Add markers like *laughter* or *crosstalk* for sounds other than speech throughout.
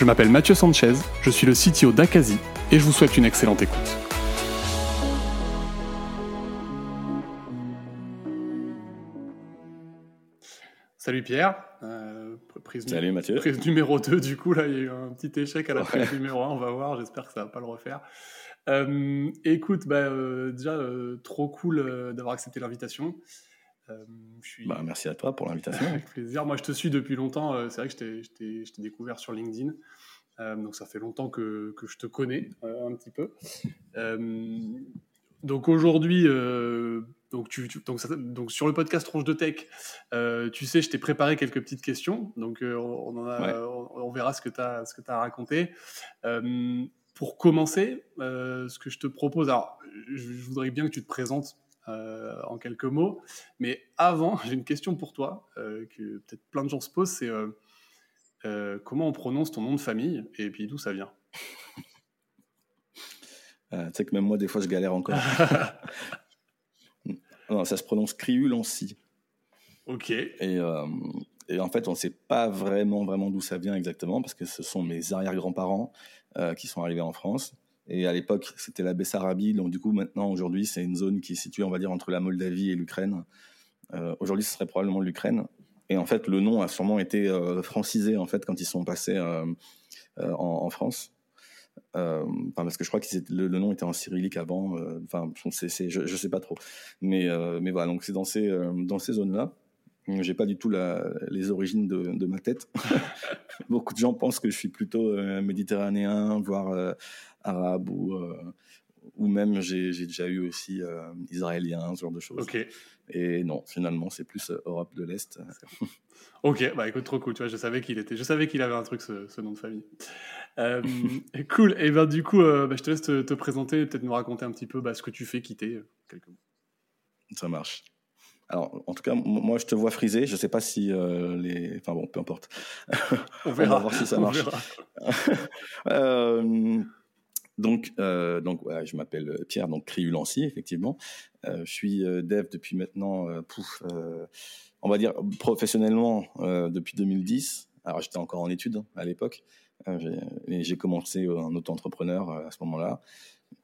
Je m'appelle Mathieu Sanchez, je suis le CTO d'Akazi et je vous souhaite une excellente écoute. Salut Pierre. Euh, prise Salut Mathieu. Prise numéro 2, du coup, là, il y a eu un petit échec à la prise numéro 1, on va voir, j'espère que ça va pas le refaire. Euh, écoute, bah, euh, déjà, trop cool d'avoir accepté l'invitation. Euh, bah, merci à toi pour l'invitation. *laughs* Avec plaisir. Moi, je te suis depuis longtemps. Euh, c'est vrai que je t'ai découvert sur LinkedIn. Euh, donc, ça fait longtemps que, que je te connais un petit peu. donc, aujourd'hui, donc, tu, donc, donc, sur le podcast Tronche de Tech, tu sais, je t'ai préparé quelques petites questions. Donc, on, en a, on, verra ce que tu as, ce que as raconté. pour commencer, ce que je te propose, alors, je voudrais bien que tu te présentes euh, en quelques mots. Mais avant, *laughs* j'ai une question pour toi, euh, que peut-être plein de gens se posent, c'est euh, comment on prononce ton nom de famille et puis d'où ça vient? Tu sais que même moi, des fois, je galère encore. *laughs* non, ça se prononce Criulancy. Ok. Et, et, en fait, on ne sait pas vraiment, vraiment d'où ça vient exactement, parce que ce sont mes arrière-grands-parents qui sont arrivés en France. Et à l'époque, c'était la Bessarabie. Donc, du coup, maintenant, aujourd'hui, c'est une zone qui est située, on va dire, entre la Moldavie et l'Ukraine. Euh, aujourd'hui, ce serait probablement l'Ukraine. Et en fait, le nom a sûrement été euh, francisé, en fait, quand ils sont passés euh, en, France. parce que je crois que le, nom était en cyrillique avant. Enfin, je ne sais pas trop. Mais, voilà, donc c'est dans ces, dans ces zones-là. J'ai pas du tout les origines de ma tête. *laughs* Beaucoup de gens pensent que je suis plutôt méditerranéen, voire arabe ou, euh, ou même j'ai déjà eu aussi euh, israélien, ce genre de choses. Et non, finalement, c'est plus euh, Europe de l'Est. *laughs* ok, bah écoute, trop cool. Tu vois, je savais qu'il était, je savais qu'il avait un truc, ce, nom de famille. *laughs* cool. Et ben du coup, bah, je te laisse te, présenter, peut-être nous raconter un petit peu bah, ce que tu fais, quitter quelques mots. Ça marche. Alors, en tout cas, moi, je te vois frisé. Je ne sais pas si les. Enfin bon, peu importe. On verra. *laughs* On va voir si ça marche. euh, donc, euh, je m'appelle euh, Pierre, donc Criulancy, effectivement. Euh, je suis dev depuis maintenant, on va dire professionnellement depuis 2010. Alors, j'étais encore en études hein, à l'époque. j'ai commencé en auto-entrepreneur à ce moment-là.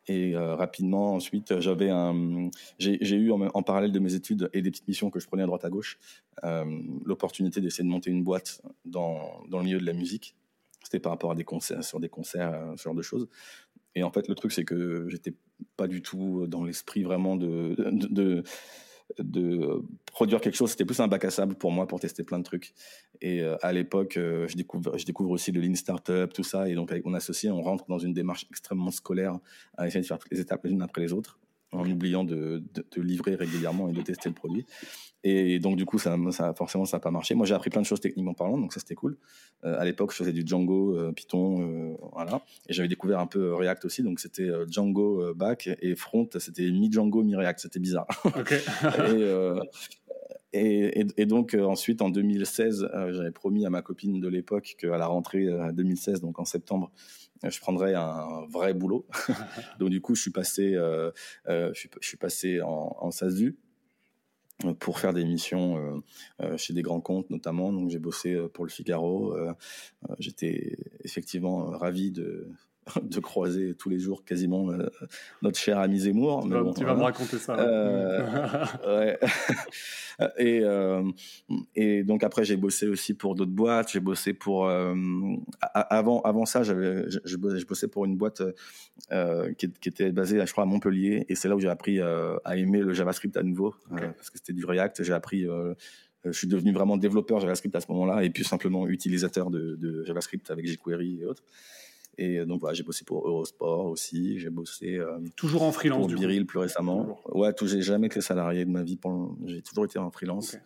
Et rapidement, ensuite, j'ai eu en, parallèle de mes études et des petites missions que je prenais à droite à gauche, l'opportunité d'essayer de monter une boîte dans, dans le milieu de la musique. C'était par rapport à des concerts, sur des concerts, ce genre de choses. Et en fait, le truc, c'est que j'étais pas du tout dans l'esprit vraiment de, de, produire quelque chose. C'était plus un bac à sable pour moi pour tester plein de trucs. Et euh, à l'époque, euh, je, découvre, je découvre aussi le Lean Startup, tout ça. Et donc, avec mon associé, on rentre dans une démarche extrêmement scolaire à essayer de faire toutes les étapes les unes après les autres en oubliant de, de, livrer régulièrement et de tester le produit. Et donc, du coup, ça, ça forcément, ça n'a pas marché. Moi, j'ai appris plein de choses techniquement parlant, donc ça, c'était cool. Euh, à l'époque, je faisais du Django, euh, Python, euh, voilà. Et j'avais découvert un peu React aussi, donc c'était Django back et front, c'était mi-Django, mi-React. C'était bizarre. *laughs* et, et, et, donc, ensuite, en 2016, j'avais promis à ma copine de l'époque qu'à la rentrée 2016, donc en septembre, je prendrais un vrai boulot. *laughs* *laughs* Donc du coup, je suis passé, euh, euh, je, suis, passé en, en SASU euh, pour faire des missions chez des grands comptes notamment. Donc j'ai bossé pour le Figaro. J'étais effectivement ravi de *laughs* de croiser tous les jours quasiment euh, notre cher ami Zemmour. Tu, vas, tu vas me raconter ça. Euh, *laughs* et, euh, et donc après j'ai bossé aussi pour d'autres boîtes. J'ai bossé pour avant avant ça j'avais je, bossais pour une boîte qui, qui, était basée je crois à Montpellier et c'est là où j'ai appris à aimer le JavaScript à nouveau parce que c'était du React. J'ai appris je suis devenu vraiment développeur JavaScript à ce moment-là et puis simplement utilisateur de, de JavaScript avec jQuery et autres. Et donc voilà, j'ai bossé pour Eurosport aussi, j'ai bossé euh, toujours en freelance pour Biril plus récemment. Ouais, tout, j'ai jamais été salarié de ma vie. J'ai toujours été en freelance.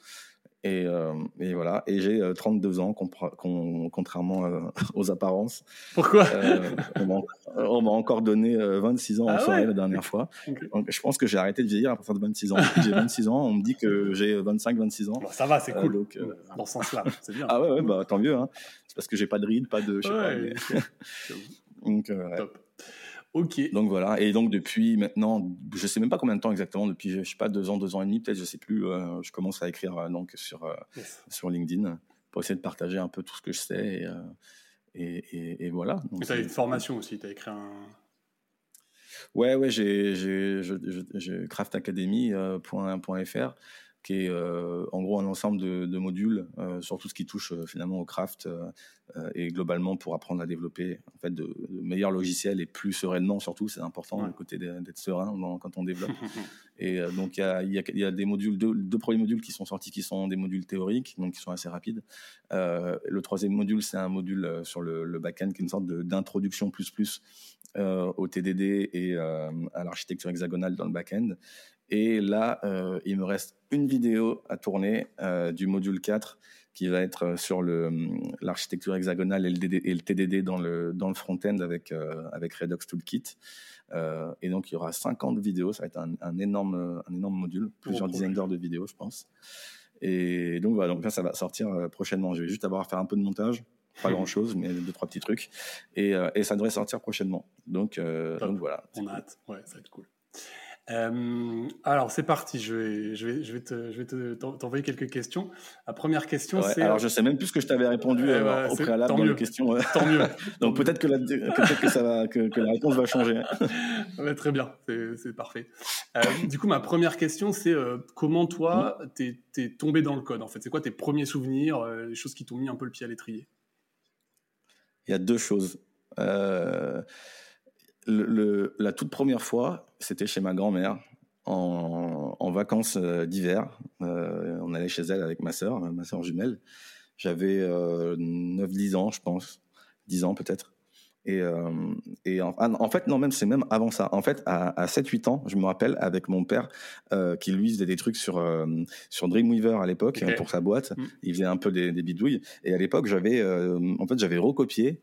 Et, euh, et, voilà. Et j'ai 32 ans, contrairement *laughs* aux apparences. Pourquoi? On m'a encore donné 26 ans en ah soirée la dernière fois. Donc, je pense que j'ai arrêté de vieillir à partir de 26 ans. J'ai 26 ans, on me dit que j'ai 25-26 ans. ça va, c'est cool. Donc, Dans ce sens-là, c'est bien. Ah ouais, ouais bah, tant mieux. Hein. C'est parce que j'ai pas de ride, pas de. Je sais pas, *laughs* *laughs* donc, Top. Ok. Donc voilà. Et donc depuis maintenant, je sais même pas combien de temps exactement. Depuis je sais pas deux ans, deux ans et demi peut-être, je sais plus. Euh, je commence à écrire euh, donc sur euh, sur LinkedIn pour essayer de partager un peu tout ce que je sais et et, et, voilà. Donc tu as une formation aussi. Tu as écrit un. Ouais ouais j'ai j'ai craftacademy.fr qui est euh, en gros un ensemble de, de modules euh, sur tout ce qui touche euh, finalement au craft et globalement pour apprendre à développer en fait de, meilleurs logiciels et plus sereinement surtout c'est important le côté d'être serein quand on développe. *laughs* Et donc il y a, y, a, y a, des modules deux, deux, premiers modules qui sont sortis qui sont des modules théoriques donc qui sont assez rapides. Le troisième module c'est un module sur le, le back-end qui est une sorte d'introduction plus plus au TDD et à l'architecture hexagonale dans le back-end et là, euh, il me reste une vidéo à tourner euh, du module 4 qui va être euh, sur l'architecture hexagonale et le, et le, TDD dans le, dans le front-end avec, avec Redux Toolkit. et donc, il y aura 50 vidéos. Ça va être un, énorme, un énorme module, plusieurs dizaines d'heures de vidéos, je pense. Et donc, voilà, donc là, ça va sortir prochainement. Je vais juste avoir à faire un peu de montage pas *laughs* grand chose, mais deux, trois petits trucs. Et, et ça devrait sortir prochainement. Donc, donc voilà. On a hâte. Ouais, ça va être cool. Euh, alors c'est parti, je vais, je vais, je vais, te, je vais t'envoyer quelques questions. La première question, c'est. Alors je sais même plus ce que je t'avais répondu euh, au préalable dans les questions. Tant mieux. *laughs* Donc peut-être que, la, peut que, ça va, que, que, la réponse va changer. *laughs* très bien, c'est, parfait. Euh, du coup, ma première question, c'est comment toi, mm. t'es, es tombé dans le code En fait, c'est quoi tes premiers souvenirs, les choses qui t'ont mis un peu le pied à l'étrier? Il y a deux choses. Euh, le, la toute première fois, c'était chez ma grand-mère en, en, vacances euh, d'hiver. Euh, on allait chez elle avec ma sœur, ma sœur jumelle. J'avais euh, 9-10 ans, je pense. 10 ans peut-être. Et, euh, et en, ah, en, fait, non, même c'est même avant ça. En fait, à, à 7-8 ans, je me rappelle avec mon père euh, qui lui faisait des trucs sur euh, sur Dreamweaver à l'époque pour sa boîte. Mm. Il faisait un peu des, des bidouilles. Et à l'époque, j'avais en fait j'avais recopié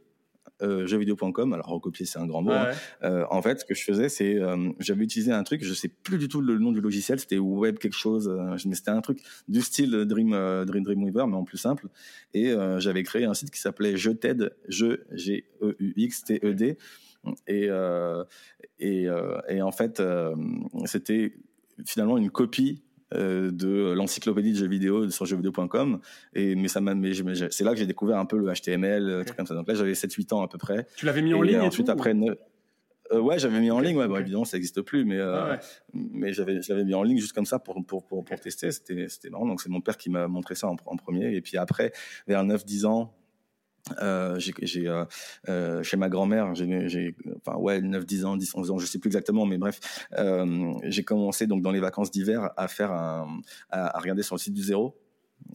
jeuxvideo.com. Alors recopier c'est un grand mot. Hein. Euh, en fait, ce que je faisais, c'est euh, j'avais utilisé un truc, je sais plus du tout le nom du logiciel, c'était web quelque chose, euh, mais c'était un truc du style Dream, Dream Dreamweaver, mais en plus simple. Et j'avais créé un site qui s'appelait Je t'aide, je G E U X T E D. Et et, et en fait, c'était finalement une copie euh, de l'encyclopédie de jeux vidéo sur jeuxvideo.com et mais ça m'a mais, c'est là que j'ai découvert un peu le HTML euh, comme ça. Donc là j'avais 7 8 ans à peu près. Tu l'avais mis en ligne et ensuite après euh, ouais j'avais mis en ligne ouais. Bon, évidemment ça n'existe plus mais ah mais j'avais je l'avais mis en ligne juste comme ça pour pour pour, pour tester. C'était c'était marrant. Donc c'est mon père qui m'a montré ça en, en, premier. Et puis après vers 9 10 ans euh, j'ai euh, euh, chez ma grand-mère, j'ai enfin ouais 9 10 ans, 10 11 ans, je sais plus exactement mais bref, euh, j'ai commencé donc dans les vacances d'hiver à faire un à, à, regarder sur le site du zéro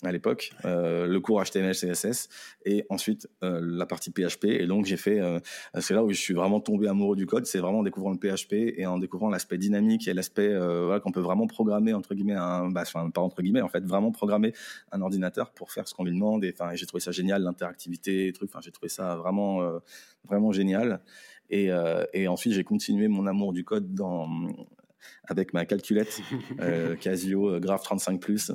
à l'époque, euh, le cours HTML, CSS, et ensuite euh, la partie PHP. Et donc j'ai fait, euh, c'est là où je suis vraiment tombé amoureux du code, c'est vraiment en découvrant le PHP et en découvrant l'aspect dynamique et l'aspect voilà, qu'on peut vraiment programmer entre guillemets, un, bah, enfin pas entre guillemets, en fait vraiment programmer un ordinateur pour faire ce qu'on lui demande. Et enfin j'ai trouvé ça génial, l'interactivité, trucs. Enfin j'ai trouvé ça vraiment vraiment génial. Et, et ensuite j'ai continué mon amour du code dans avec ma calculette *laughs* euh, Casio euh, Graph 35 Plus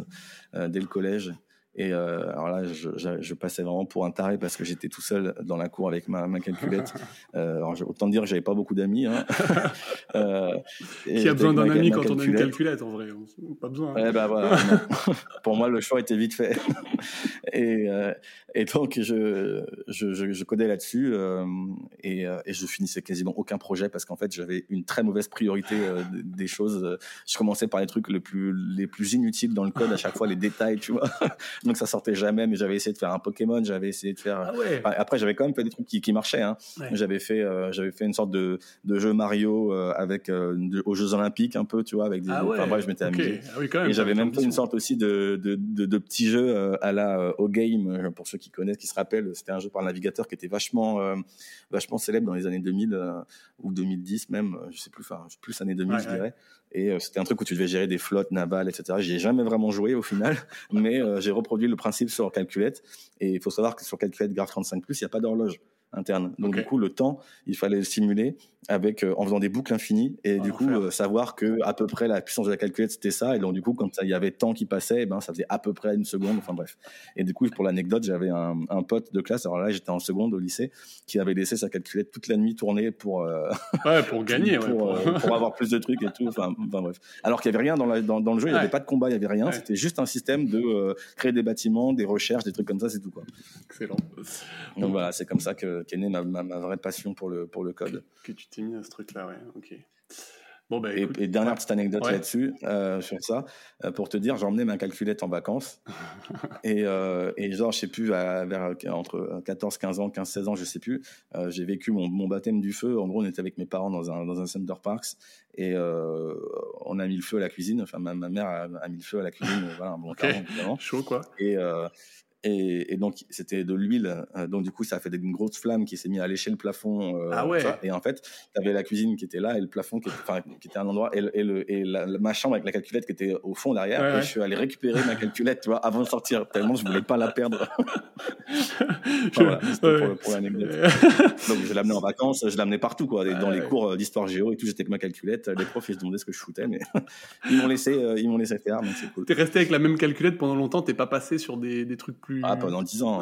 euh, dès le collège. Et euh, alors là, je, je, je, passais vraiment pour un taré parce que j'étais tout seul dans la cour avec ma, ma calculette. *laughs* Euh, alors autant dire que j'avais pas beaucoup d'amis. Hein. *laughs* euh, Qui a besoin d'un ami quand on a une calculette en vrai Pas besoin. Hein. Ben voilà. pour moi, le choix était vite fait. et, et donc je, je, codais là-dessus et, euh, et, je finissais quasiment aucun projet parce qu'en fait j'avais une très mauvaise priorité des choses. Je commençais par les trucs les plus les plus inutiles dans le code à chaque fois les détails, tu vois *laughs* donc ça sortait jamais. Mais j'avais essayé de faire un Pokémon, j'avais essayé de faire. Ah après, j'avais quand même fait des trucs qui, qui marchaient. Hein. J'avais fait, euh, j'avais fait une sorte de, de jeu Mario euh, avec euh, aux Jeux Olympiques un peu, tu vois, avec des. Ah ouais. Enfin bref, je m'étais amusé. Ah oui, quand même, et j'avais même fait une sorte aussi de de, de, de petits jeux à la au game pour ceux qui connaissent, qui se rappellent, c'était un jeu par navigateur qui était vachement vachement célèbre dans les années 2000 ou 2010 même, je sais plus, enfin plus années 2000 je dirais. Et c'était un truc où tu devais gérer des flottes navales, etc. J'y ai jamais vraiment joué au final, *laughs* mais j'ai reproduit le principe sur calculette. Et il faut savoir que sur calculette Graph 35+, il n'y a pas d'horloge interne. Donc du coup, le temps, il fallait le simuler avec euh, en faisant des boucles infinies et du coup euh, savoir que à peu près la puissance de la calculette c'était ça et donc du coup quand il y avait temps qui passait, et eh ben ça faisait à peu près une seconde. Enfin bref. Et du coup pour l'anecdote, j'avais un, un, pote de classe. Alors là, j'étais en seconde au lycée qui avait laissé sa calculette toute la nuit tourner pour euh, ouais, pour *laughs* gagner, pour, pour, *laughs* avoir plus de trucs et tout. Enfin, enfin bref. Alors qu'il y avait rien dans, la, dans, dans, le jeu, il n'y avait pas de combat, il y avait rien. C'était juste un système de créer des bâtiments, des recherches, des trucs comme ça, c'est tout quoi. Excellent. Donc voilà, c'est comme ça que qu'est née ma, ma, ma, vraie passion pour le pour le code. Que tu t'es mis à ce truc-là, ouais ok. Bon, ben, et, dernière petite anecdote là-dessus, euh, sur ça, euh, pour te dire, j'ai emmené ma calculette en vacances. *laughs* et, euh, et, genre, je sais plus, vers entre 14, 15 ans, 15, 16 ans, je sais plus, j'ai vécu mon, mon, baptême du feu. En gros, on était avec mes parents dans un, dans un Center Parks et on a mis le feu à la cuisine. Enfin, ma, ma mère a, mis le feu à la cuisine. voilà, bon, *laughs* okay. Chaud, quoi. Et, et, et, donc, c'était de l'huile. Euh, donc, du coup, ça a fait une grosse flamme qui s'est mise à lécher le plafond. Euh, ah ouais. Et en fait, tu avais la cuisine qui était là et le plafond qui était, qui était à un endroit et, et, le, et la, ma chambre avec la calculette qui était au fond derrière. et je suis allé récupérer ma calculette, tu vois, avant de sortir, tellement je voulais pas la perdre. *laughs* voilà, c'était pour, pour l'anecdote. *laughs* donc, je l'amenais en vacances, je l'amenais partout, quoi. Dans les cours euh, d'histoire géo et tout, j'étais avec ma calculette. Les profs, ils se demandaient ce que je foutais, mais *laughs* ils m'ont laissé, ils m'ont laissé faire, donc c'est cool. T'es resté avec la même calculette pendant longtemps, t'es pas passé sur des, des trucs plus. Ah, pendant 10 ans.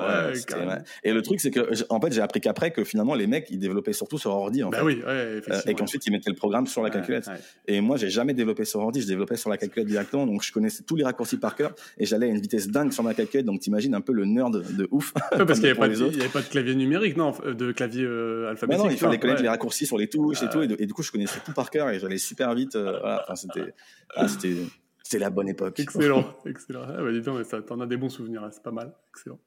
Et le truc, c'est que, en fait, j'ai appris qu'après que finalement, les mecs, ils développaient surtout sur ordi. En bah fait. oui, euh, et qu'ensuite, ils mettaient le programme sur la calculette. Et moi, j'ai jamais développé sur ordi, je développais sur la calculette directement. Donc, je connaissais tous les raccourcis par cœur et j'allais à une vitesse dingue sur ma calculette. Donc, t'imagines un peu le nerd de ouf. *laughs* parce *laughs* qu'il n'y avait, avait, pas de clavier numérique, non, de clavier euh, alphabétique. non, il fallait connaître les raccourcis sur les touches et tout. Et, du coup, je connaissais tout par cœur et j'allais super vite. Euh, voilà. Enfin, c'était, ah, c'était, c'est la bonne époque. Excellent, excellent. Ah bah dis donc, ça, t'en as des bons souvenirs, hein, c'est pas mal. Excellent.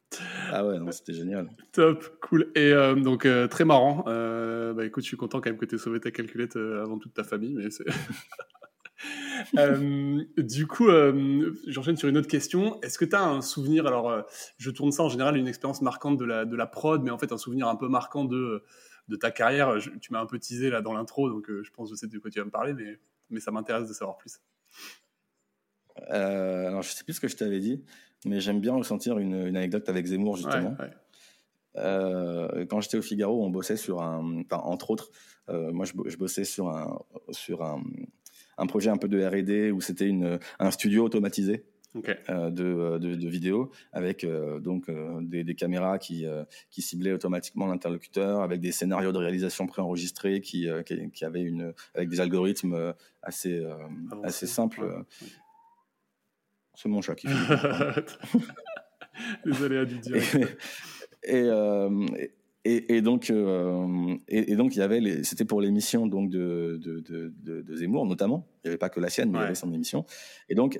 Ah ouais, non, c'était génial. Top, cool. Et euh, donc, euh, très marrant. Euh, bah écoute, je suis content quand même que tu aies sauvé ta calculette avant toute ta famille, mais c'est... *laughs* du coup, j'enchaîne sur une autre question. Est-ce que tu as un souvenir Alors, je tourne ça en général une expérience marquante de la, de la prod, mais en fait, un souvenir un peu marquant de, de ta carrière? tu m'as un peu teasé là dans l'intro, donc je pense que je sais de quoi tu vas me parler, mais, mais ça m'intéresse de savoir plus. Euh, alors, je sais plus ce que je t'avais dit, mais j'aime bien ressentir une, une, anecdote avec Zemmour, justement. Euh, quand j'étais au Figaro, on bossait sur un. Enfin, entre autres, euh, moi, je, je, bossais sur un, sur un, un projet un peu de RD où c'était un studio automatisé. Euh, de, de, de, vidéos avec donc des, des, caméras qui, qui ciblaient automatiquement l'interlocuteur, avec des scénarios de réalisation préenregistrés qui, qui, qui, avaient une avec des algorithmes assez assez simples. C'est mon chat qui fait. Les aléas du direct. Et, euh, et, et, donc, euh, et, donc, il y avait, c'était pour l'émission donc de, de, de, de, Zemmour notamment. Il n'y avait pas que la sienne, mais il y avait son émission. Et donc,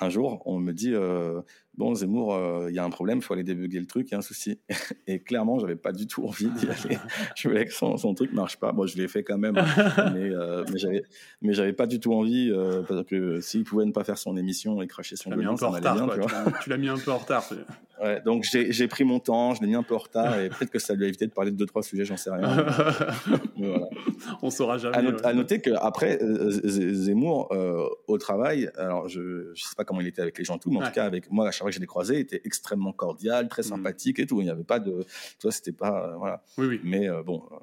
un jour, on me dit, euh, bon, Zemmour, euh, il y a un problème, il faut aller débugger le truc, il y a un souci. *laughs* Et clairement, j'avais pas du tout envie d'y aller. *laughs* je voulais que son, son truc marche pas. Bon, je l'ai fait quand même, *laughs* mais, euh, mais j'avais, pas du tout envie, euh, parce que s'il pouvait ne pas faire son émission et cracher son ça bien, tu, l'as mis un peu en retard. Ouais, donc j'ai pris mon temps, je l'ai mis un peu en retard, et peut-être que ça lui a évité de parler de deux, trois sujets, j'en sais rien. *laughs* voilà. On saura jamais. À, noter qu'après, Zemmour, au travail, alors je, je sais pas comment il était avec les gens tout, mais en tout cas avec moi, à chaque fois que j'ai croisé, il était extrêmement cordial, très mm. sympathique et tout. Il n'y avait pas de, tu vois, c'était pas, euh, voilà. Oui, oui. Mais euh, bon, euh,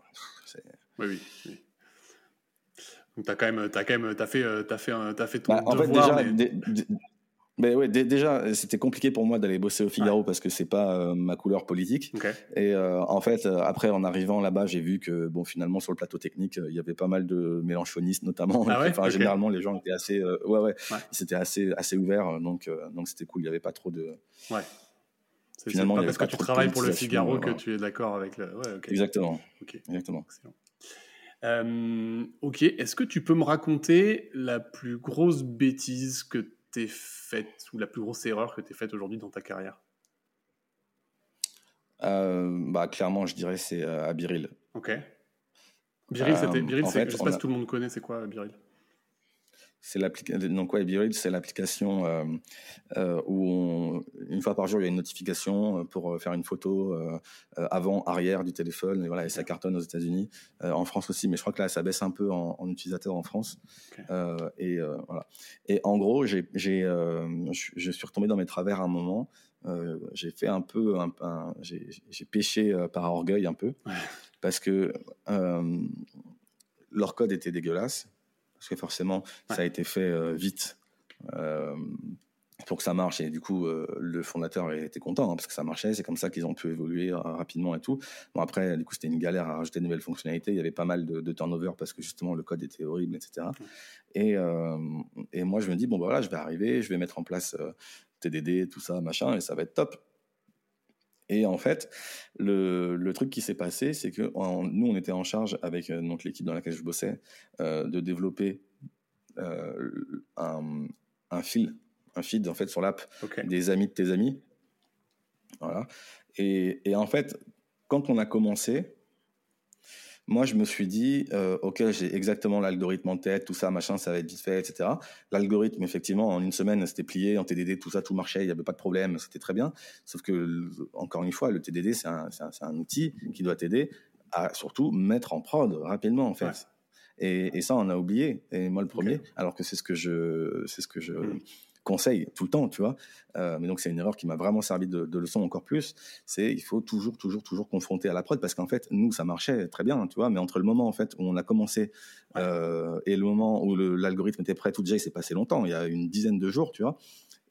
oui, oui, oui. Donc t'as quand même, as quand même, as fait, as fait, as fait ton bah, en devoir. Fait, déjà, mais... Mais ouais, déjà, c'était compliqué pour moi d'aller bosser au Figaro parce que c'est pas euh, ma couleur politique. Et euh, en fait, euh, après, en arrivant là-bas, j'ai vu que bon, finalement, sur le plateau technique, il y avait pas mal de mélanchonistes, notamment. Ah *laughs* enfin, généralement, les gens étaient assez, ouais, ouais, c'était assez, assez ouvert. Donc, donc c'était cool. Il y avait pas trop de. Ouais. Finalement, pas parce que tu travailles pour le Figaro que tu es d'accord avec le. Ouais, Exactement. Exactement. Excellent. ok. Est-ce que tu peux me raconter la plus grosse bêtise que t'es faite ou la plus grosse erreur que tu as faite aujourd'hui dans ta carrière euh, bah, Clairement, je dirais c'est euh, à Biril. Ok. Biril, c'était, euh, Biril je sais pas si tout le monde connaît, c'est quoi Biril c'est l'application. Donc ouais, BeReal, c'est l'application euh, euh, où une fois par jour il y a une notification euh, pour faire une photo avant, arrière du téléphone. Et voilà, et ça cartonne aux États-Unis, en France aussi, mais je crois que là ça baisse un peu en, en utilisateur en France. et voilà. Et en gros, j'ai, j'ai, je suis retombé dans mes travers à un moment. j'ai fait un peu, un, j'ai, j'ai pêché par orgueil un peu, parce que leur code était dégueulasse parce que forcément, ça a été fait euh, vite euh, pour que ça marche. Et du coup, euh, le fondateur était content hein, parce que ça marchait. C'est comme ça qu'ils ont pu évoluer rapidement et tout. Bon, après, du coup, c'était une galère à rajouter de nouvelles fonctionnalités. Il y avait pas mal de, turnover parce que justement, le code était horrible, etc. Et, et moi, je me dis, bon, bah, voilà, je vais arriver, je vais mettre en place TDD, tout ça, machin, et ça va être top. Et en fait, le, le truc qui s'est passé, c'est que nous, on était en charge avec euh, donc l'équipe dans laquelle je bossais euh, de développer euh, un, un fil, un feed en fait sur l'app des amis de tes amis. Voilà. Et, et en fait, quand on a commencé, moi, je me suis dit, euh, ok, j'ai exactement l'algorithme en tête, tout ça, machin, ça va être vite fait, etc. L'algorithme, effectivement, en une semaine, c'était plié, en TDD, tout ça, tout marchait, il n'y avait pas de problème, c'était très bien. Sauf que, encore une fois, le TDD, c'est un, un, un, outil qui doit t'aider à surtout mettre en prod rapidement, en fait. Et, et, ça, on a oublié. Et moi, le premier, alors que c'est ce que je, c'est ce que je, hmm conseil tout le temps, tu vois. Euh, mais donc c'est une erreur qui m'a vraiment servi de, de, leçon encore plus. C'est il faut toujours, toujours, toujours confronter à la prod parce qu'en fait nous ça marchait très bien, tu vois. Mais entre le moment en fait où on a commencé euh, et le moment où l'algorithme était prêt, tout déjà il s'est passé longtemps. Il y a une dizaine de jours, tu vois.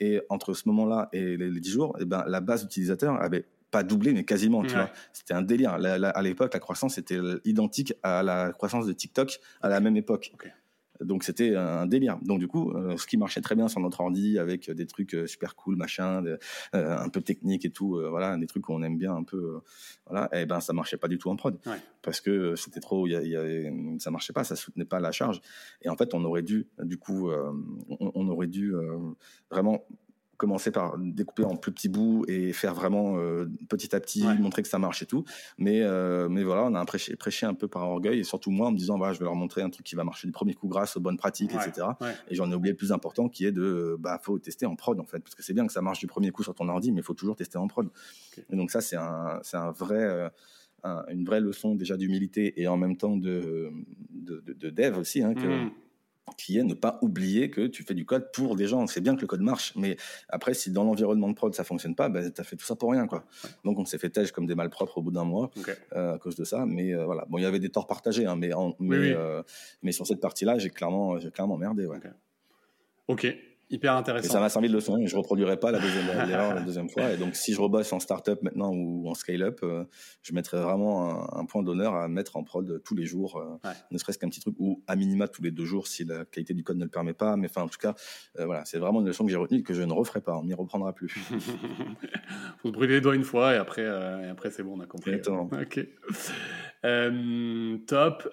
Et entre ce moment-là et les, dix jours, et eh ben la base d'utilisateurs avait pas doublé, mais quasiment, tu vois. C'était un délire. à l'époque, la croissance était identique à la croissance de TikTok à la même époque. Donc c'était un délire. Donc du coup, euh, ce qui marchait très bien sur notre ordi avec des trucs euh, super cool, machin, euh, un peu technique et tout, voilà, des trucs qu'on aime bien un peu, voilà, et eh ben ça marchait pas du tout en prod parce que c'était trop, y y ça marchait pas, ça soutenait pas la charge. Et en fait, on aurait dû, du coup, on, on, aurait dû vraiment commencer par découper en plus petits bouts et faire vraiment euh, petit à petit, montrer que ça marche et tout. Mais, euh, mais voilà, on a prêché, prêché un peu par orgueil et surtout moi en me disant, voilà, je vais leur montrer un truc qui va marcher du premier coup grâce aux bonnes pratiques, etc. Et j'en ai oublié le plus important qui est de, bah, faut tester en prod en fait, parce que c'est bien que ça marche du premier coup sur ton ordi, mais il faut toujours tester en prod. Et donc ça, c'est un, c'est un vrai, euh, une vraie leçon déjà d'humilité et en même temps de, de, de, dev aussi, hein, que, mmh qui est ne pas oublier que tu fais du code pour des gens. C'est bien que le code marche, mais après, si dans l'environnement de prod ça fonctionne pas, ben, tu as fait tout ça pour rien. quoi. Donc on s'est fait tège comme des malpropres au bout d'un mois euh, à cause de ça. Mais euh, voilà, bon, il y avait des torts partagés, hein, mais, mais, euh, mais sur cette partie-là, j'ai clairement, j'ai clairement merdé. Ouais. ok. Hyper intéressant. Et ça m'a servi de leçon. Je reproduirai pas la deuxième la deuxième fois. Et donc, si je rebosse en startup maintenant ou en scale-up, euh, je mettrai vraiment un, point d'honneur à mettre en prod tous les jours, euh, ne serait-ce qu'un petit truc ou à minima tous les deux jours si la qualité du code ne le permet pas. Mais enfin, en tout cas, euh, voilà, c'est vraiment une leçon que j'ai retenue que je ne referai pas. On n'y reprendra plus. *laughs* Faut se brûler les doigts une fois et après, et après c'est bon, on a compris. Exactement. ok. top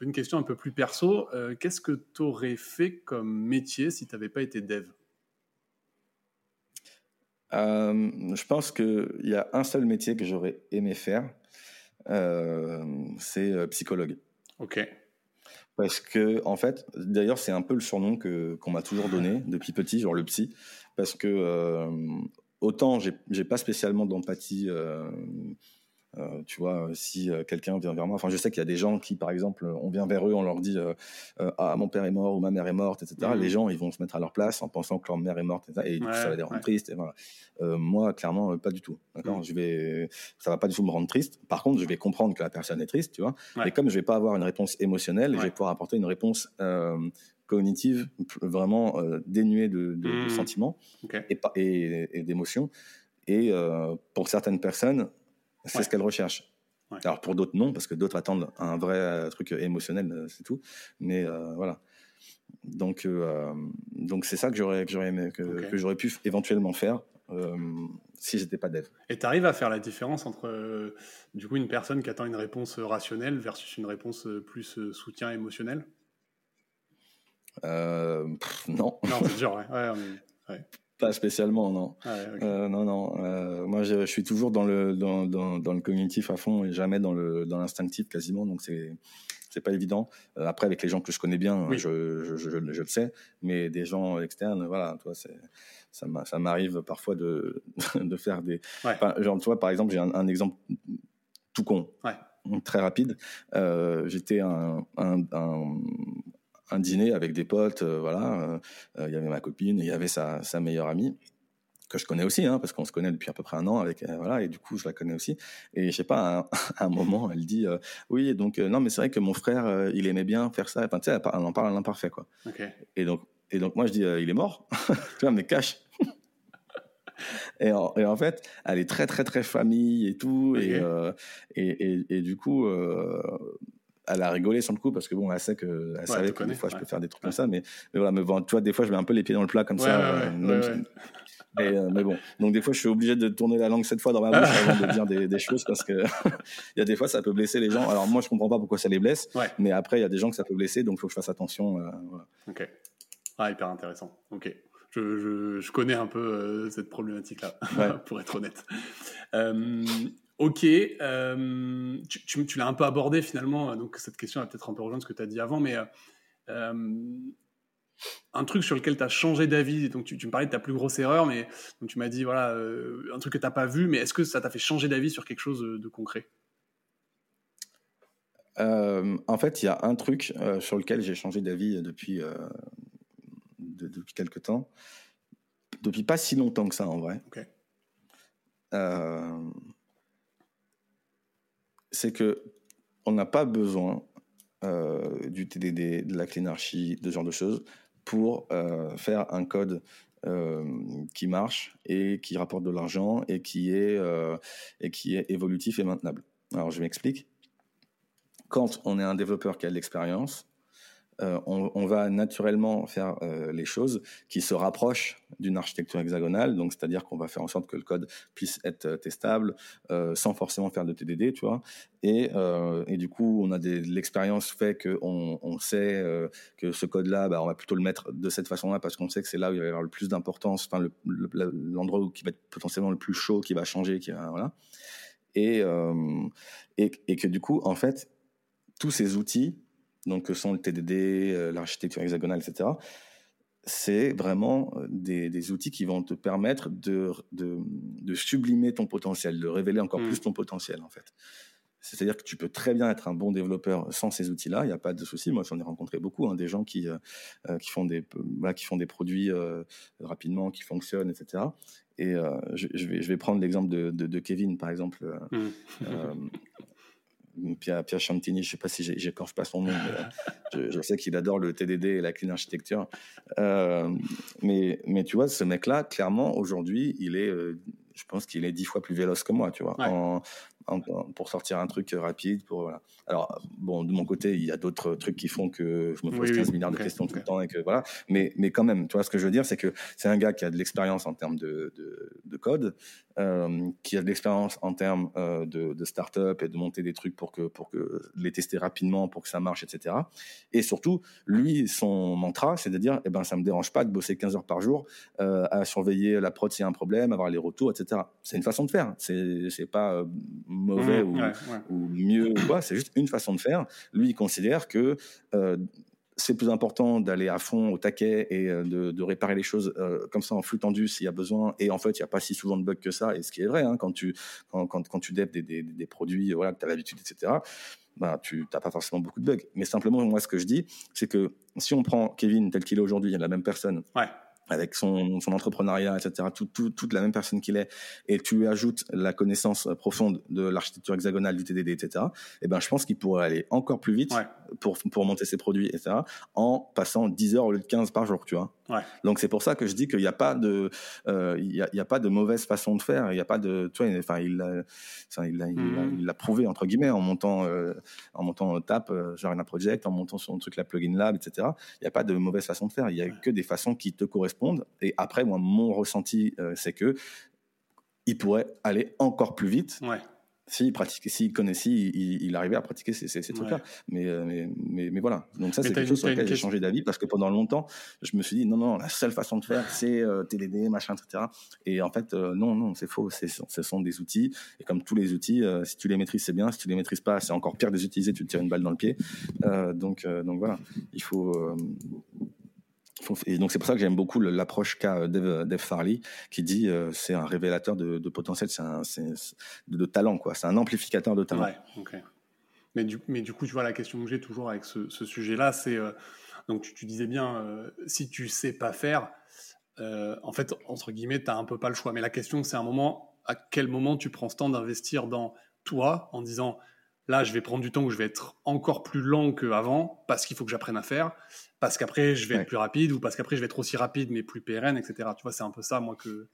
une question un peu plus perso. Euh, qu'est-ce que tu aurais fait comme métier si tu n'avais pas été dev? Euh, Je pense qu'il y a un seul métier que j'aurais aimé faire, euh, c'est psychologue. Ok. Parce que, en fait, d'ailleurs, c'est un peu le surnom qu'on m'a toujours donné *laughs* depuis petit, genre le psy, parce que autant j'ai pas spécialement d'empathie euh, tu vois, si euh, quelqu'un vient vers moi, enfin, je sais qu'il y a des gens qui, par exemple, on vient vers eux, on leur dit ah mon père est mort ou ma mère est morte, etc. Mmh. Les gens, ils vont se mettre à leur place en pensant que leur mère est morte, etc. Et ça va les rendre tristes. Et voilà. moi, clairement, pas du tout. D'accord, mmh. je vais, ça va pas du tout me rendre triste. Par contre, je vais comprendre que la personne est triste, tu vois. Et comme je vais pas avoir une réponse émotionnelle, je vais pouvoir apporter une réponse cognitive vraiment dénuée de, de, mmh. sentiments et, et, et d'émotions. Et pour certaines personnes, c'est ce qu'elle recherche. Alors pour d'autres non, parce que d'autres attendent un vrai euh, truc émotionnel, euh, c'est tout. Mais euh, voilà. Donc donc c'est ça que j'aurais que j'aurais aimé, que, j'aurais pu éventuellement faire si j'étais pas dev. Et tu arrives à faire la différence entre du coup une personne qui attend une réponse rationnelle versus une réponse plus soutien émotionnel? Non. Non, c'est *laughs* dur, ouais. ouais, pas spécialement, non. Ah euh, non, non. Euh, moi, je, je, suis toujours dans le dans, dans, dans, le cognitif à fond et jamais dans le dans l'instinctif quasiment. Donc c'est c'était pas évident. après, avec les gens que je connais bien, je, je, je, le sais, mais des gens externes, voilà, toi, c'est ça m'arrive parfois de, *laughs* de faire des. genre, tu vois, par exemple, j'ai un, exemple tout con, très rapide. J'étais un, un, un, dîner avec des potes, voilà. Il y avait ma copine il y avait sa, sa meilleure amie que je connais aussi, hein, parce qu'on se connaît depuis à peu près un an avec, voilà, et du coup je la connais aussi. Et je sais pas, à *laughs* un, moment, elle dit, oui, donc non, mais c'est vrai que mon frère, il aimait bien faire ça. Enfin, tu sais, elle en parle à l'imparfait, quoi. Et donc et donc moi je dis euh, il est mort, *laughs* tu vois mais cache. *laughs* et, en, et, en, fait elle est très très très famille et tout euh, et, et, et, du coup euh, elle a rigolé sur le coup parce que bon elle sait que elle savait que des fois je peux faire des trucs comme ça mais, mais voilà mais tu vois des fois je mets un peu les pieds dans le plat comme ça mais, mais, bon, donc des fois, je suis obligé de tourner la langue cette fois dans ma bouche avant de dire des, des choses parce que *laughs* il y a des fois, ça peut blesser les gens. Alors moi, je comprends pas pourquoi ça les blesse, mais après, il y a des gens que ça peut blesser, donc il faut que je fasse attention. voilà. Ok. Ah, hyper intéressant. Ok. Je, je, je connais un peu euh, cette problématique-là, *laughs* pour être honnête. Euh, ok. Euh, tu, tu, tu l'as un peu abordé finalement, donc cette question va peut-être un peu rejoindre ce que tu as dit avant, mais un truc sur lequel tu as changé d'avis, donc tu, tu, me parlais de ta plus grosse erreur, mais donc tu m'as dit, voilà, un truc que tu n'as pas vu, mais est-ce que ça t'a fait changer d'avis sur quelque chose de, concret? En fait, il y a un truc sur lequel j'ai changé d'avis depuis, depuis quelques temps. Depuis pas si longtemps que ça, en vrai. Euh, c'est que on n'a pas besoin euh, du TDD, de la cleanarchie, de ce genre de choses, pour euh, faire un code qui marche et qui rapporte de l'argent et qui est et qui est évolutif et maintenable. Alors je m'explique. Quand on est un développeur qui a de l'expérience, euh, on, va naturellement faire euh, les choses qui se rapprochent d'une architecture hexagonale, donc c'est-à-dire qu'on va faire en sorte que le code puisse être euh, testable sans forcément faire de TDD, tu vois. Et, du coup, on a de l'expérience fait qu'on on sait que ce code-là, bah, on va plutôt le mettre de cette façon-là parce qu'on sait que c'est là où il va y avoir le plus d'importance, enfin l'endroit qui va être potentiellement le plus chaud, qui va changer, qui va, voilà. Et, et, et que du coup, en fait, tous ces outils donc que sont le TDD, euh, l'architecture hexagonale, etc. C'est vraiment euh, des, outils qui vont te permettre de, de, sublimer ton potentiel, de révéler encore mmh. plus ton potentiel, en fait. C'est-à-dire que tu peux très bien être un bon développeur sans ces outils-là, il n'y a pas de souci. Moi, j'en ai rencontré beaucoup, hein, des gens qui, euh, qui, font des, qui font des produits rapidement, qui fonctionnent, etc. Et je, vais, je vais prendre l'exemple de, de, Kevin, par exemple. Mmh. *laughs* Pierre, Pierre Chantini, je sais pas si j'écorche pas son nom, mais euh, *laughs* je, sais qu'il adore le TDD et la clean architecture. Euh, mais, mais tu vois, ce mec-là, clairement, aujourd'hui, il est, euh, je pense qu'il est dix fois plus véloce que moi, tu vois, en, pour sortir un truc rapide. Pour, voilà. Alors, bon, de mon côté, il y a d'autres trucs qui font que je me pose 15 milliards de questions tout le temps. Et que, voilà. mais, mais quand même, tu vois, ce que je veux dire, c'est que c'est un gars qui a de l'expérience en termes de, de, code, euh, qui a de l'expérience en termes euh, de, de start-up et de monter des trucs pour, que, pour que les tester rapidement, pour que ça marche, etc. Et surtout, lui, son mantra, c'est de dire, eh ben, ça me dérange pas de bosser 15 heures par jour euh, à surveiller la prod s'il y a un problème, avoir les retours, etc. C'est une façon de faire. C'est, c'est pas mauvais mmh, ou, mieux ou C'est juste une façon de faire. Lui, il considère que c'est plus important d'aller à fond au taquet et euh, de, réparer les choses euh, comme ça en flux tendu s'il y a besoin. Et en fait, il n'y a pas si souvent de bugs que ça. Et ce qui est vrai, hein, quand tu quand, quand, tu devs des, des, produits voilà, que tu as l'habitude, etc., bah, tu n'as pas forcément beaucoup de bugs. Mais simplement, moi, ce que je dis, c'est que si on prend Kevin tel qu'il est aujourd'hui, la même personne, avec son, son entrepreneuriat, etc., tout, tout, toute la même personne qu'il est, et tu lui ajoutes la connaissance profonde de l'architecture hexagonale du TDD, etc., eh ben, je pense qu'il pourrait aller encore plus vite pour, pour monter ses produits, etc., en passant 10 heures au lieu de 15 par jour, tu vois. Ouais. Donc, c'est pour ça que je dis qu'il n'y a pas de, euh, il y a, il y a pas de mauvaise façon de faire, il n'y a pas de, tu vois, enfin, il l'a, il l'a, il l'a prouvé, entre guillemets, en montant, euh, en montant TAP, euh, genre un project, en montant son truc, la plugin lab, etc. Il n'y a pas de mauvaise façon de faire, il n'y a que des façons qui te correspondent et après, moi, mon ressenti, euh, c'est que il pourrait aller encore plus vite s'il pratiquait, s'il connaissait, il, il, arrivait à pratiquer ces, ces, trucs-là. Mais, mais, mais, mais, voilà. Donc ça, c'est quelque chose sur lequel j'ai changé d'avis parce que pendant longtemps, je me suis dit non, non, la seule façon de faire, c'est euh, TLD, machin, etc. Et en fait, non, non, c'est faux. Ce sont des outils. Et comme tous les outils, si tu les maîtrises, c'est bien. Si tu les maîtrises pas, c'est encore pire de les utiliser. Tu te tires une balle dans le pied. donc, donc voilà. Il faut et donc c'est pour ça que j'aime beaucoup l'approche qu'a euh, Dave, Dave, Farley, qui dit euh, c'est un révélateur de, potentiel, c'est un, de, de, talent, quoi. C'est un amplificateur de talent. Mais du, mais du coup, tu vois, la question que j'ai toujours avec ce, sujet-là, c'est euh, donc tu, disais bien, euh, si tu sais pas faire, euh, en fait, entre guillemets, tu un peu pas le choix. Mais la question, c'est un moment, à quel moment tu prends ce temps d'investir dans toi en disant Là, je vais prendre du temps où je vais être encore plus lent qu'avant parce qu'il faut que j'apprenne à faire, parce qu'après je vais être plus rapide ou parce qu'après je vais être aussi rapide mais plus pérenne, etc. Tu vois, c'est un peu ça, moi, que,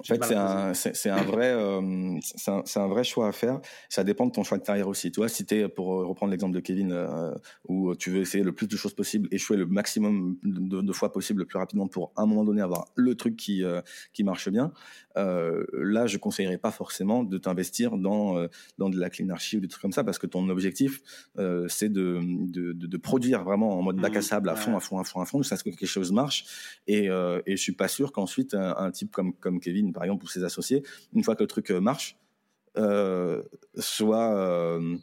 en fait, c'est un, c'est, un vrai, euh, c'est, un, un, vrai choix à faire. Ça dépend de ton choix de carrière aussi. Tu vois, si t'es, pour reprendre l'exemple de Kevin, euh, où tu veux essayer le plus de choses possible, échouer le maximum de, de, fois possible le plus rapidement pour à un moment donné avoir le truc qui, euh, qui marche bien. Euh, là, je conseillerais pas forcément de t'investir dans, euh, dans de la clean archive ou des trucs comme ça, parce que ton objectif, c'est de, de, de, produire vraiment en mode bac à sable à fond, à fond, à fond, à fond, jusqu'à ce que quelque chose marche. Et, et je suis pas sûr qu'ensuite un, un type comme, comme Kevin par exemple, pour ses associés, une fois que le truc euh, marche, euh, soit euh,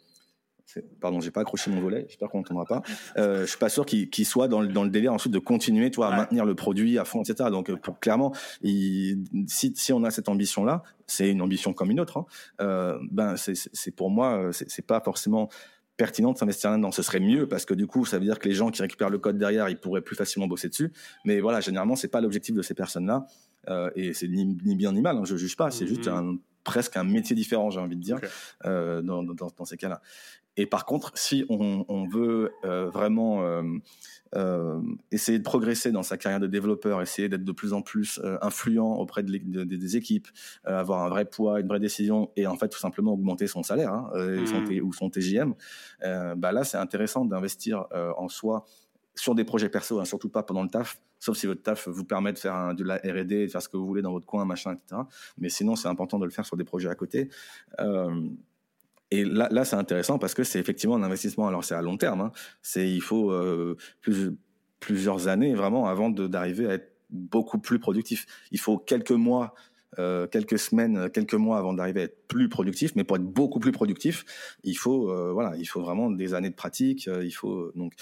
pardon, j'ai pas accroché mon volet, j'espère qu'on n'entendra pas. Euh, je suis pas sûr qu'il soit dans le, dans le délire ensuite de continuer, toi, à maintenir le produit à fond, etc. Donc, pour, clairement, il, si, si on a cette ambition-là, c'est une ambition comme une autre. Hein, euh, ben, c'est pour moi, c'est pas forcément pertinent de s'investir là-dedans. Ce serait mieux parce que du coup, ça veut dire que les gens qui récupèrent le code derrière, ils pourraient plus facilement bosser dessus. Mais voilà, généralement, c'est pas l'objectif de ces personnes-là. Euh, et c'est ni, bien ni mal, hein, je juge pas. C'est juste mhm. un, presque un métier différent, j'ai envie de dire, euh, dans, dans, dans, ces cas-là. Et par contre, si on, on veut euh, vraiment essayer de progresser dans sa carrière de développeur, essayer d'être de plus en plus influent auprès de, de, des équipes, avoir un vrai poids, une vraie décision, et en fait tout simplement augmenter son salaire hein, son mmh. ou son TJM, bah là c'est intéressant d'investir en soi sur des projets perso, hein, surtout pas pendant le taf, sauf si votre taf vous permet de faire un, de la R&D, de faire ce que vous voulez dans votre coin, machin, etc. Mais sinon, c'est important de le faire sur des projets à côté. Euh, et là, là c'est intéressant parce que c'est effectivement un investissement. Alors c'est à long terme. Hein. Il faut euh, plus, plusieurs années vraiment avant d'arriver à être beaucoup plus productif. Il faut quelques mois, euh, quelques semaines, quelques mois avant d'arriver à être plus productif. Mais pour être beaucoup plus productif, il faut euh, voilà, il faut vraiment des années de pratique. Euh, il faut donc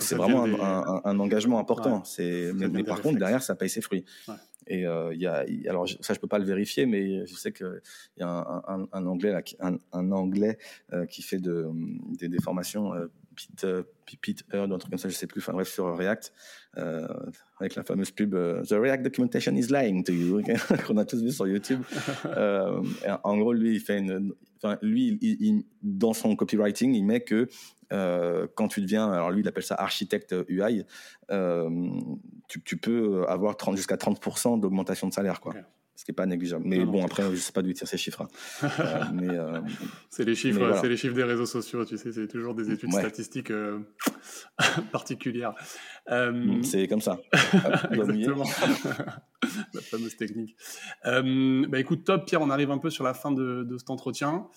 c'est vraiment un, un, un, engagement important. c'est mais, mais par contre derrière ça paye ses fruits. Ouais. Et euh, il y a, alors ça je peux pas le vérifier, mais je sais qu'il y a un, anglais là, un, anglais euh, qui fait de, des, des formations euh, Pete, euh, Pete Heard, un truc comme ça, je sais plus, enfin bref, sur React, euh, avec la fameuse pub euh, The React documentation is lying to you, *laughs* qu'on a tous vu sur YouTube. en gros, lui, il fait enfin, lui, dans son copywriting, il met que quand tu deviens, alors lui il appelle ça architecte UI, tu, tu, peux avoir 30 jusqu'à 30% d'augmentation de salaire, quoi. Ce qui n'est pas négligeable. Mais non, bon, non, après, je sais pas d'où il tire ces chiffres. Hein. *laughs* euh, c'est les chiffres, voilà. c'est les chiffres des réseaux sociaux. Tu sais, c'est toujours des études ouais. statistiques euh, *laughs* particulières. Euh, c'est comme ça. *laughs* Exactement. la fameuse technique. bah écoute, top, Pierre. On arrive un peu sur la fin de, de cet entretien.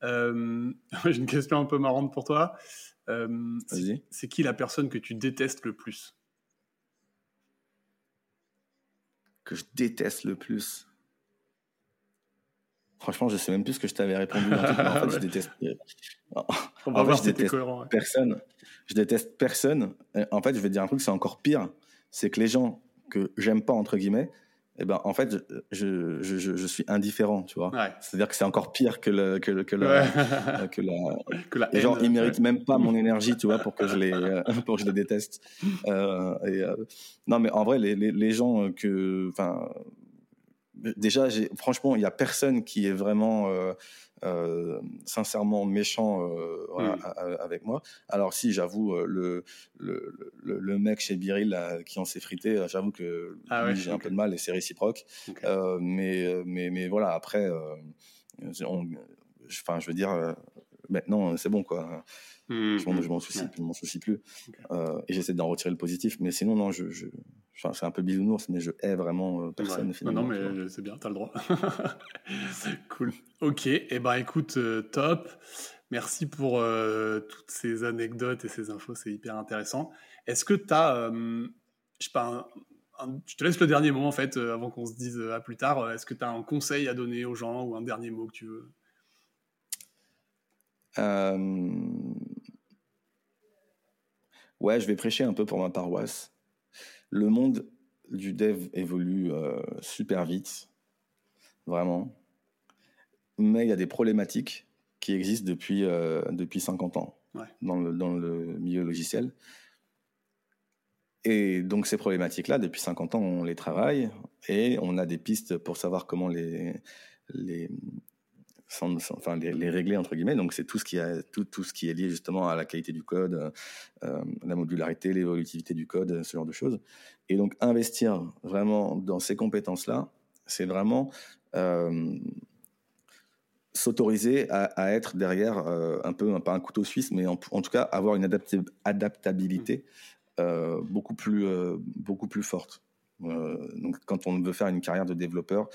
J'ai une question un peu marrante pour toi. Euh, c'est qui la personne que tu détestes le plus? Que je déteste le plus? Franchement, je sais même plus ce que je t'avais répondu. en fait, je *laughs* déteste. On va en voir fait, je déteste cohérent, ouais. personne. Je déteste personne. En fait, je vais dire un truc, c'est encore pire. C'est que les gens que j'aime pas entre guillemets, eh ben en fait je, je, je, je suis indifférent tu vois ouais. c'est à dire que c'est encore pire que le que le, que, le, ouais. que la *laughs* que la les gens ils méritent ouais. même pas mon *laughs* énergie tu vois pour que je les pour que je les déteste euh, et, euh, non mais en vrai les, les, les gens que enfin déjà franchement il y a personne qui est vraiment euh, euh, sincèrement méchant euh, voilà, mmh. avec moi. Alors si j'avoue le, le, le, le, mec chez Biril là, qui en s'est frité, j'avoue que ah ouais, j'ai okay. un peu de mal et c'est réciproque. Okay. Mais, mais, mais voilà, après, enfin je veux dire, maintenant c'est bon quoi. Mmh. Je m'en soucie, soucie plus. Okay. et j'essaie d'en retirer le positif. Mais sinon non, je, je Enfin, c'est un peu bisounours, mais je hais vraiment personne finalement. Non, mais c'est bien, t'as le droit. *laughs* cool. Ok, et eh ben écoute, top. Merci pour toutes ces anecdotes et ces infos, c'est hyper intéressant. Est-ce que tu as, je sais pas, je te laisse le dernier mot en fait, avant qu'on se dise à plus tard. Est-ce que tu as un conseil à donner aux gens ou un dernier mot que tu veux? Ouais, je vais prêcher un peu pour ma paroisse. Le monde du dev évolue euh, super vite, vraiment. Mais il y a des problématiques qui existent depuis, euh, depuis 50 ans dans, le, dans le milieu logiciel. Et donc ces problématiques-là, depuis 50 ans, on les travaille et on a des pistes pour savoir comment les, les, enfin les, régler entre guillemets. Donc c'est tout ce qui a tout, tout ce qui est lié justement à la qualité du code, euh, la modularité, l'évolutivité du code, ce genre de choses. Et donc investir vraiment dans ces compétences là, c'est vraiment euh, s'autoriser à, être derrière euh, un peu pas un couteau suisse, mais en, tout cas avoir une adaptabilité beaucoup plus beaucoup plus forte. donc quand on veut faire une carrière de développeur,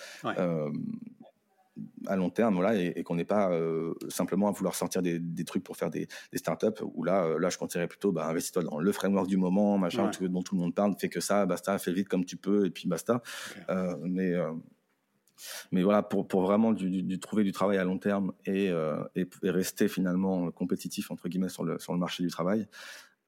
à long terme voilà, et, qu'on n'est pas euh, simplement à vouloir sortir des, trucs pour faire des, startups où là, euh, là je conseillerais plutôt bah, investis-toi dans le framework du moment, machin, dont tout le monde parle, fais que ça, basta, fais vite comme tu peux et puis basta. Euh, mais, mais voilà, pour, pour vraiment du, trouver du travail à long terme et, et, rester finalement compétitif entre guillemets sur le, sur le marché du travail,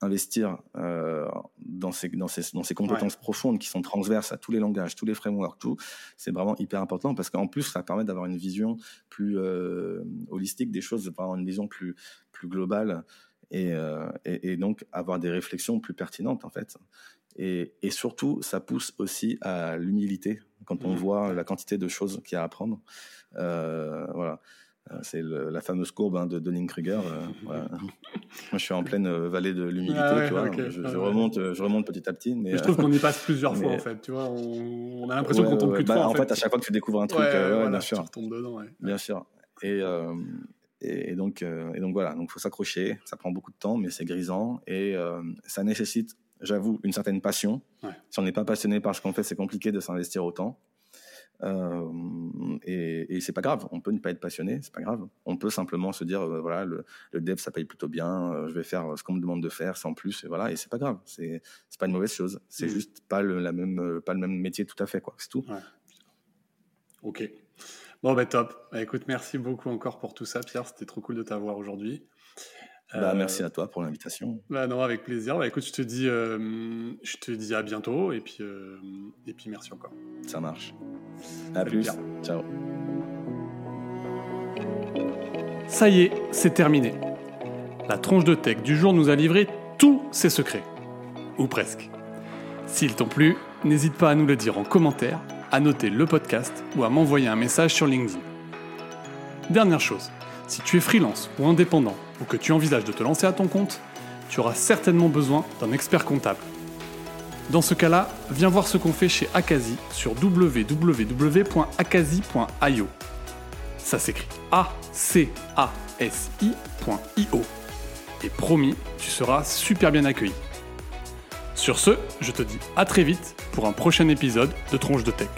investir euh, dans, ces, dans, ces, dans ces compétences profondes qui sont transverses à tous les langages, tous les frameworks, tout, c'est vraiment hyper important parce qu'en plus, ça permet d'avoir une vision plus euh, holistique des choses, d'avoir une vision plus, plus globale et, euh, et, et, donc avoir des réflexions plus pertinentes en fait. Et, et surtout, ça pousse aussi à l'humilité quand on mmh. voit la quantité de choses qu'il y a à apprendre. voilà. Euh, c'est la fameuse courbe hein, de Dunning-Kruger. Euh, *laughs* Moi, je suis en pleine euh, vallée de l'humilité, ah tu vois. Je, ah remonte, je remonte petit à petit. Mais, je trouve qu'on y passe plusieurs *laughs* fois, en fait. Tu vois, on, a l'impression qu'on tombe plus de bah, en, fait. à chaque fois que tu découvres un truc, bien sûr. dedans, Bien sûr. Et, et, donc, et donc voilà. Donc, faut s'accrocher. Ça prend beaucoup de temps, mais c'est grisant et ça nécessite, j'avoue, une certaine passion. Si on n'est pas passionné par ce qu'on fait, c'est compliqué de s'investir autant. Euh, et, et c'est pas grave, on peut ne pas être passionné, c'est pas grave. On peut simplement se dire, euh, voilà, le, dev ça paye plutôt bien, euh, je vais faire ce qu'on me demande de faire sans plus, et voilà, et c'est pas grave, c'est pas une mauvaise chose, c'est mmh. juste pas le la même pas le même métier tout à fait quoi, c'est tout. Ok. Bon bah top. Bah, écoute, merci beaucoup encore pour tout ça, Pierre. C'était trop cool de t'avoir aujourd'hui. Bah, merci à toi pour l'invitation. Bah non, avec plaisir. Bah, écoute, je te dis, je te dis à bientôt et puis, et puis merci encore. Ça marche. À plus. Ciao. Ça y est, c'est terminé. La tronche de tech du jour nous a livré tous ses secrets. Ou presque. S'ils t'ont plu, n'hésite pas à nous le dire en commentaire, à noter le podcast ou à m'envoyer un message sur LinkedIn. Dernière chose, si tu es freelance ou indépendant ou que tu envisages de te lancer à ton compte, tu auras certainement besoin d'un expert comptable. Dans ce cas-là, viens voir ce qu'on fait chez Akazi sur www.akazi.io. Ça s'écrit A-C-A-S-I.io. Et promis, tu seras super bien accueilli. Sur ce, je te dis à très vite pour un prochain épisode de Tronche de Tech.